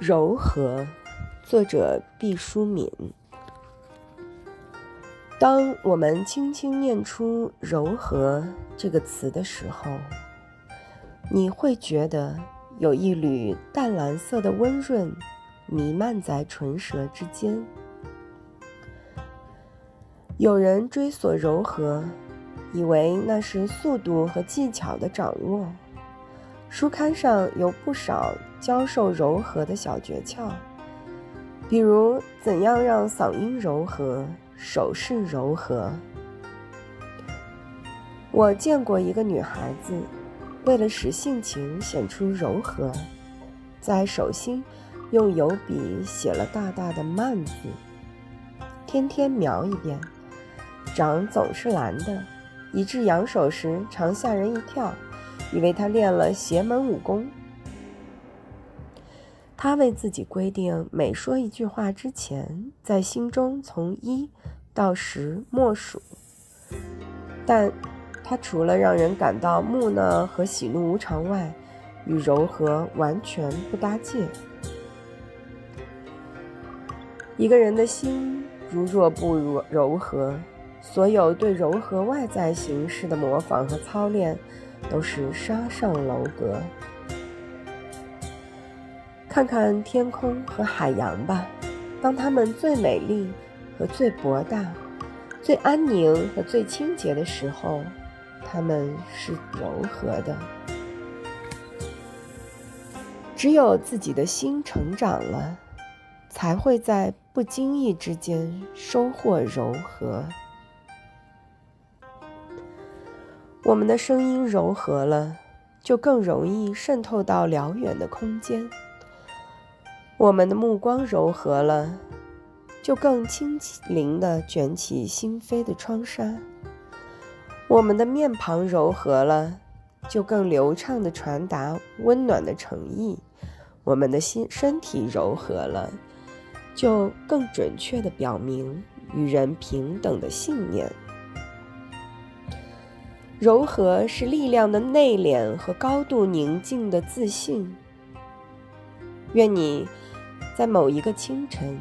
柔和，作者毕淑敏。当我们轻轻念出“柔和”这个词的时候，你会觉得有一缕淡蓝色的温润弥漫在唇舌之间。有人追索柔和，以为那是速度和技巧的掌握。书刊上有不少教授柔和的小诀窍，比如怎样让嗓音柔和、手势柔和。我见过一个女孩子，为了使性情显出柔和，在手心用油笔写了大大的“慢”字，天天描一遍，掌总是蓝的，以致扬手时常吓人一跳。以为他练了邪门武功。他为自己规定，每说一句话之前，在心中从一到十默数。但他除了让人感到木讷和喜怒无常外，与柔和完全不搭界。一个人的心如若不如柔和，所有对柔和外在形式的模仿和操练。都是沙上楼阁。看看天空和海洋吧，当它们最美丽和最博大、最安宁和最清洁的时候，它们是柔和的。只有自己的心成长了，才会在不经意之间收获柔和。我们的声音柔和了，就更容易渗透到辽远的空间；我们的目光柔和了，就更轻灵地卷起心扉的窗纱；我们的面庞柔和了，就更流畅地传达温暖的诚意；我们的心身体柔和了，就更准确地表明与人平等的信念。柔和是力量的内敛和高度宁静的自信。愿你在某一个清晨，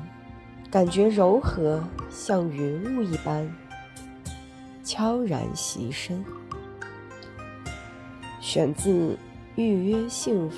感觉柔和像云雾一般悄然袭身。选自《预约幸福》。